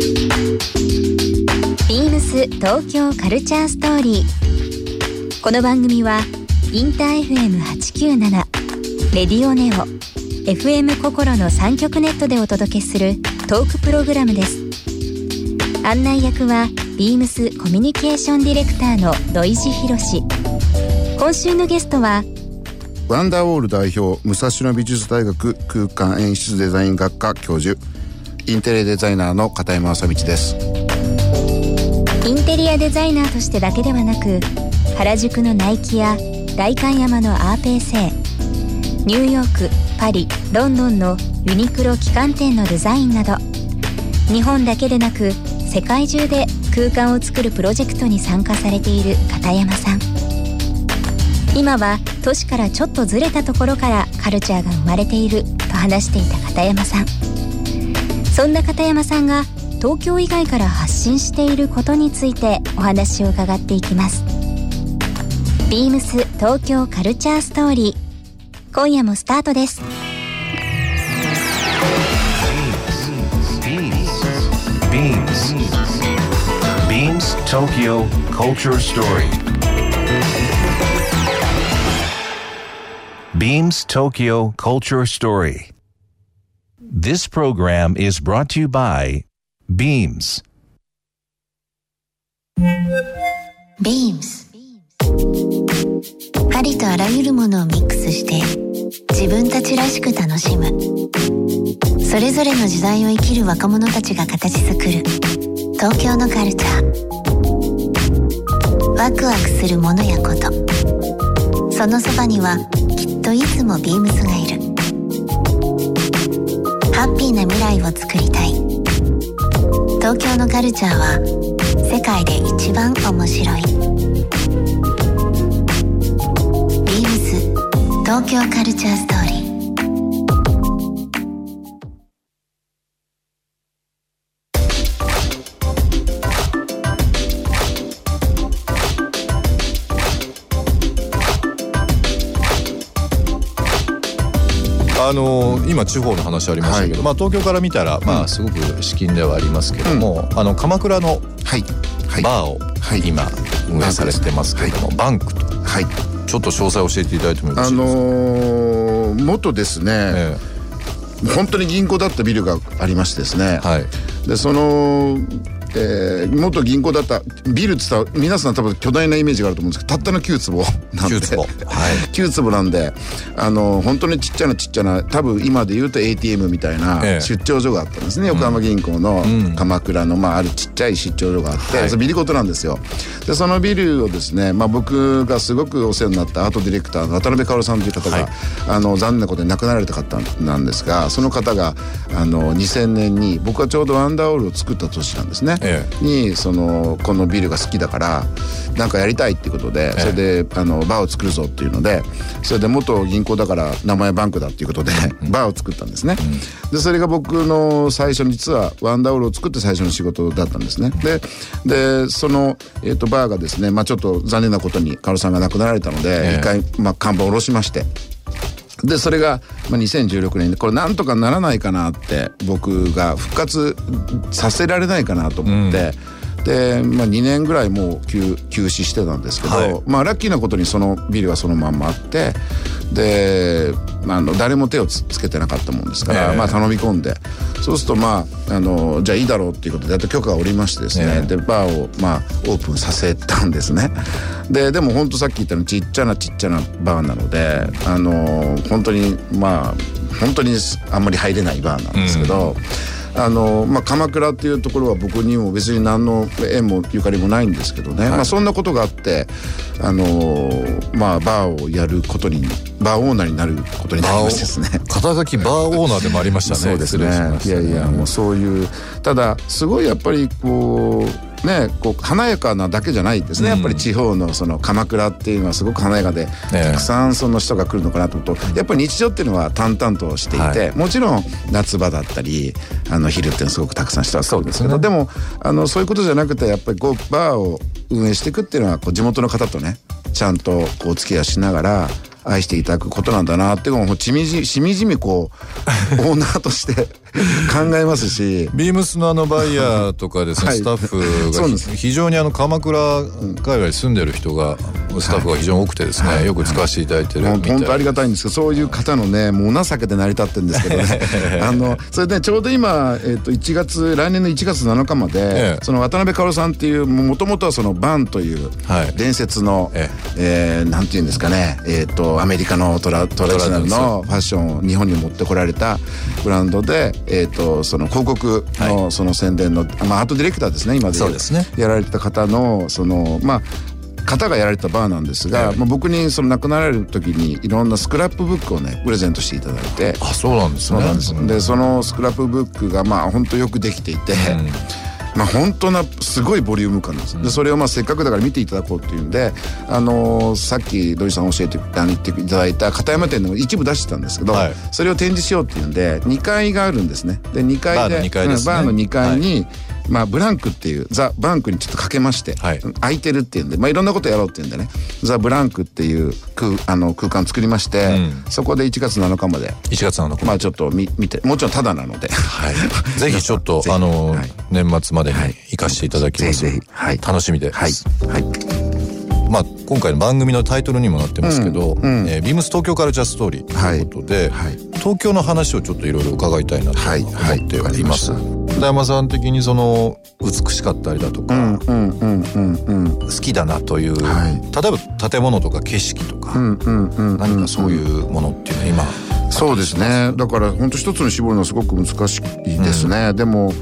ビームス東京カルチャーストーリー。この番組はインター FM897 レディオネオ FM 心の三極ネットでお届けするトークプログラムです。案内役はビームスコミュニケーションディレクターの土井博志。今週のゲストはワンダーウォール代表武蔵野美術大学空間演出デザイン学科教授インテリアデザイナーの片山正道です。インテリアデザイナーとしてだけではなく原宿のナイキや代官山のアーペーセイニューヨークパリロンドンのユニクロ旗艦店のデザインなど日本だけでなく世界中で空間を作るプロジェクトに参加されている片山さん。今は都市からちょっとずれたところからカルチャーが生まれていると話していた片山さん。そんな片山さんが東京以外から発信していることについてお話を伺っていきます。ビームス東京カルチャーストーリー。今夜もスタートです。ビームスビームス東京カルチャーストーリー Beams Tokyo Culture Story. This program is brought to you by Beams. Beams. ありとあらゆるものをミックスして自分たちらしく楽しむ。それぞれの時代を生きる若者たちが形作る東京のカルチャー。ワクワクするものやこと。そのそばにはきっといつもビームスがいる。ハッピーな未来を作りたい。東京のカルチャーは世界で一番面白い。ビームス東京カルチャーストーリーあの今地方の話ありましたけど、はい、まあ、東京から見たら、まあ、すごく資金ではありますけども、うん、あの鎌倉のバーを今運営されてますけれども、バンクと、はい、ちょっと詳細教えていただいてもよろしいですか、あのー、元ですね、ええ、本当に銀行だったビルがありましてですね、はい、でそのえー、元銀行だったビルって言ったら皆さん多分巨大なイメージがあると思うんですけどたったの9坪なんで。9坪,、はい、9坪なんであの本当にちっちゃなちっちゃな多分今で言うと ATM みたいな出張所があったんですね、ええ、横浜銀行の鎌倉の、まあ、あるちっちゃい出張所があって、それビルごとなんですよ。でそのビルをですね、まあ、僕がすごくお世話になったアートディレクターの渡辺薫さんという方が、はい、あの残念なことに亡くなられた方なんですがその方があの2000年に僕はちょうどワンダーオールを作った年なんですね、ええ、にそのこのビルが好きだからなんかやりたいっていうことでそれであのバーを作るぞっていうのでそれで元銀行だから名前バンクだっていうことでバーを作ったんですね。でそれが僕の最初に実はワンダーオールを作って最初の仕事だったんですね。ででその、えー、とバーがですね、まあ、ちょっと残念なことにカルさんが亡くなられたので一回、まあ、看板を下ろしまして。でそれが、まあ、2016年でこれなんとかならないかなって僕が復活させられないかなと思って。うんで、まあ、2年ぐらいもう休休止してたんですけど、はい、まあ、ラッキーなことにそのビルはそのまんまあってで、まあ、あの誰も手をつけてなかったもんですから、えー、まあ、頼み込んで。そうするとまああのじゃあいいだろうっていうことでやっと許可が下りましてですね、えー、でバーを、まあ、オープンさせたんですね。ででも本当さっき言ったようにちっちゃなちっちゃなバーなのであの本当にまあ本当にあんまり入れないバーなんですけど、うんあの、まあ、鎌倉っていうところは僕にも別に何の縁もゆかりもないんですけどね、はい、まあ、そんなことがあってあの、まあ、バーをやることにバーオーナーになることになりましてですね。肩書きバーオーナーでもありましたね。そうですね、ね、いやいやもうそういうただすごいやっぱりこうね、こう華やかなだけじゃないですね、やっぱり地方のその鎌倉っていうのはすごく華やかで、たくさんその人が来るのかなと思うとやっぱり日常っていうのは淡々としていて、もちろん夏場だったりあの昼っていうのはすごくたくさん人が来るんですけどで,、もあのそういうことじゃなくてやっぱりこうバーを運営していくっていうのはこう地元の方とねちゃんとこうお付き合いしながら愛していただくことなんだなっていうのをしみじしみじみこう オーナーとして考えますし。ビームスのあのバイヤーとかですね、はい、スタッフが非常にあの鎌倉海外に住んでる人がスタッフが非常に多くてですね、はい、よく使わせていただいてるみたい本当ありがたいんですけどそういう方のねもう情けで成り立ってるんですけどね。あのそれで、ね、ちょうど今、えー、と1月来年の1月7日まで、ええ、その渡辺薫さんっていうもともとはそのバンという伝説の、はい、えー、なんていうんですかね、えー、とアメリカのトラトラディショナルのファッションを日本に持ってこられたブランドで、えー、とその広告のその宣伝の、まあ、アートディレクターですね今でそうですね。やられてた方のそのまあ方がやられたバーなんですが、まあ、僕にその亡くなられる時にいろんなスクラップブックをねプレゼントしていただいて。あそうなんですね。そでそのスクラップブックがまあ本当よくできていて、うんまあ、本当なすごいボリューム感なんです、でそれをまあせっかくだから見ていただこうっていうんで、あのー、さっき土井さん教えて言っていただいた片山店の一部出してたんですけど、はい、それを展示しようっていうんで2階があるんですね。で2階でバーの2階、ね。バーの2階に、はいまあ、ブランクっていうザ・バンクにちょっとかけまして、はい、空いてるっていうんで、まあ、いろんなことやろうっていうんでねザ・ブランクっていう空あの空間作りまして、うん、そこで1月7日まで1月7日まあちょっと見見てもちろんただなので、はい、ぜひちょっと あの、はい、年末までに行かせていただきます、はい、はい、楽しみです、はい、はい。まあ、今回の番組のタイトルにもなってますけど、うん。うん、えー、ビームス東京カルチャーストーリーということで、はい。はい、東京の話をちょっといろいろ伺いたいなと思っております。田山さん的にその美しかったりだとか好きだなという、はい、例えば建物とか景色とか、何かそういうものっていうのは今そうですね。だから本当一つに絞るのはすごく難しいですね、うん、でも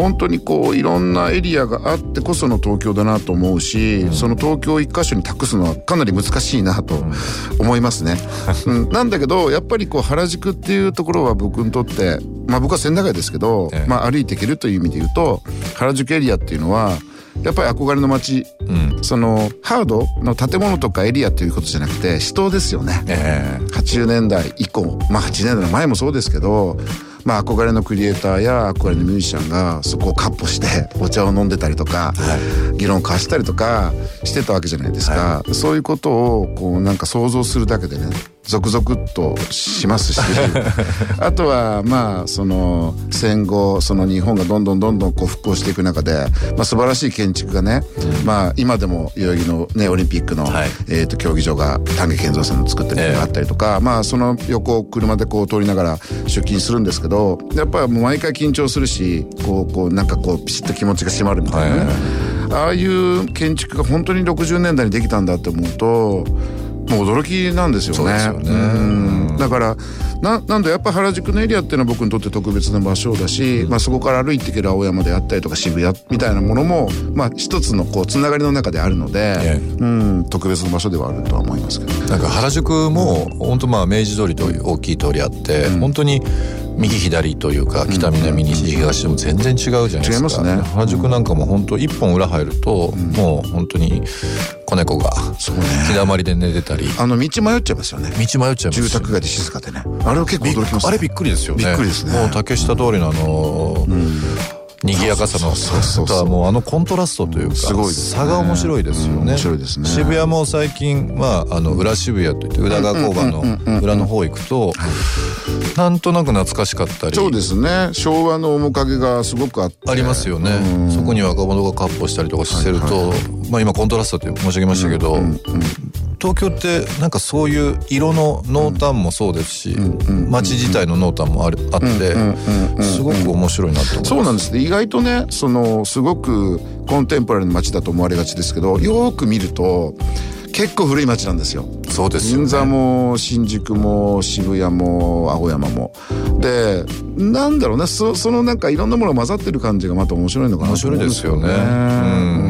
本当にこういろんなエリアがあってこその東京だなと思うし、うん、その東京一箇所に託すのはかなり難しいなと思いますね。うん、なんだけどやっぱりこう原宿っていうところは僕にとってまあ僕は千駄ヶ谷ですけど、ええ、まあ歩いていけるという意味で言うと原宿エリアっていうのはやっぱり憧れの街、うん、そのハードの建物とかエリアということじゃなくて人ですよね、えー、80年代以降まあ80年代の前もそうですけどまあ、憧れのクリエイターや憧れのミュージシャンがそこをカッポしてお茶を飲んでたりとか、はい、議論を交わしたりとかしてたわけじゃないですか、はい、そういうことをこうなんか想像するだけでねゾクゾクっとしますし あとはまあその戦後その日本がどんどんどんどんこう復興していく中で、まあ、素晴らしい建築がね、うん、まあ今でも代々木のねオリンピックの、はい、えー、と競技場が丹下健三さんの作ってるのがあったりとか、えー、まあその横を車でこう通りながら出勤するんですけどやっぱりもう毎回緊張するしこうこうなんかこうピシッと気持ちが締まるみたいなね、ああいう建築が本当に60年代にできたんだって思うともう驚きなんですよね。よね。だからななんでやっぱ原宿のエリアっていうのは僕にとって特別な場所だし、うん、まあ、そこから歩いていける青山であったりとか渋谷みたいなものも、まあ、一つのこうつながりの中であるので、ええ、うん、特別な場所ではあるとは思いますけど、なんか原宿も本当まあ明治通りという大きい通りあって、うん、本当に右左というか北南西東でも全然違うじゃないですか。違いますね。原宿なんかも本当一本裏入ると、もう本当に子猫が日だまりで寝てたり。あの道迷っちゃいますよね。道迷っちゃいます、住宅街で静かでね。あれは結構驚きます、あれびっくりですよね。びっくりですね。もう竹下通りのあの賑やかさのとはもうあのコントラストというか差が面白いですよね。渋谷も最近はあの裏渋谷といって宇田川交番の裏の方行くとなんとなく懐かしかったり。そうですね。昭和の面影がすごくあって。ありますよね。そこに若者がカッポしたりとかしてるとまあ今コントラストって申し上げましたけど東京ってなんかそういう色の濃淡もそうですし街自体の濃淡もあるあってすごく面白いなと思います。そうなんですね意外とねそのすごくコンテンポラリーの街だと思われがちですけどよく見ると結構古い街なんですよ。そうです、ね、銀座も新宿も渋谷も青山も。でなんだろうねそそのなんかいろんなものが混ざってる感じがまた面白いのかな。面白いですよね。うん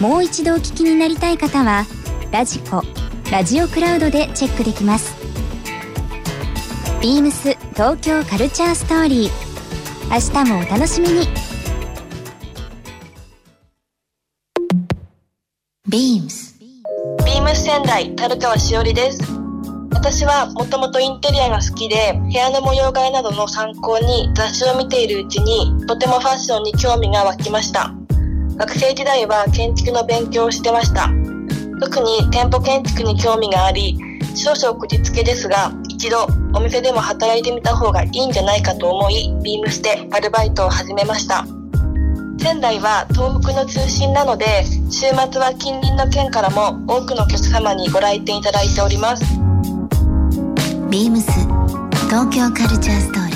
もう一度お聞きになりたい方はラジコラジオクラウドでチェックできます。ビームス東京カルチャーストーリー。明日もお楽しみに。ビームス。ビームス仙台樽川しおりです。私はもともとインテリアが好きで部屋の模様替えなどの参考に雑誌を見ているうちにとてもファッションに興味が湧きました学生時代は建築の勉強をしてました。特に店舗建築に興味があり少々くじつけですが一度お店でも働いてみた方がいいんじゃないかと思いビームスでアルバイトを始めました。仙台は東北の中心なので週末は近隣の県からも多くのお客様にご来店いただいております。ビームス東京カルチャーストーリー。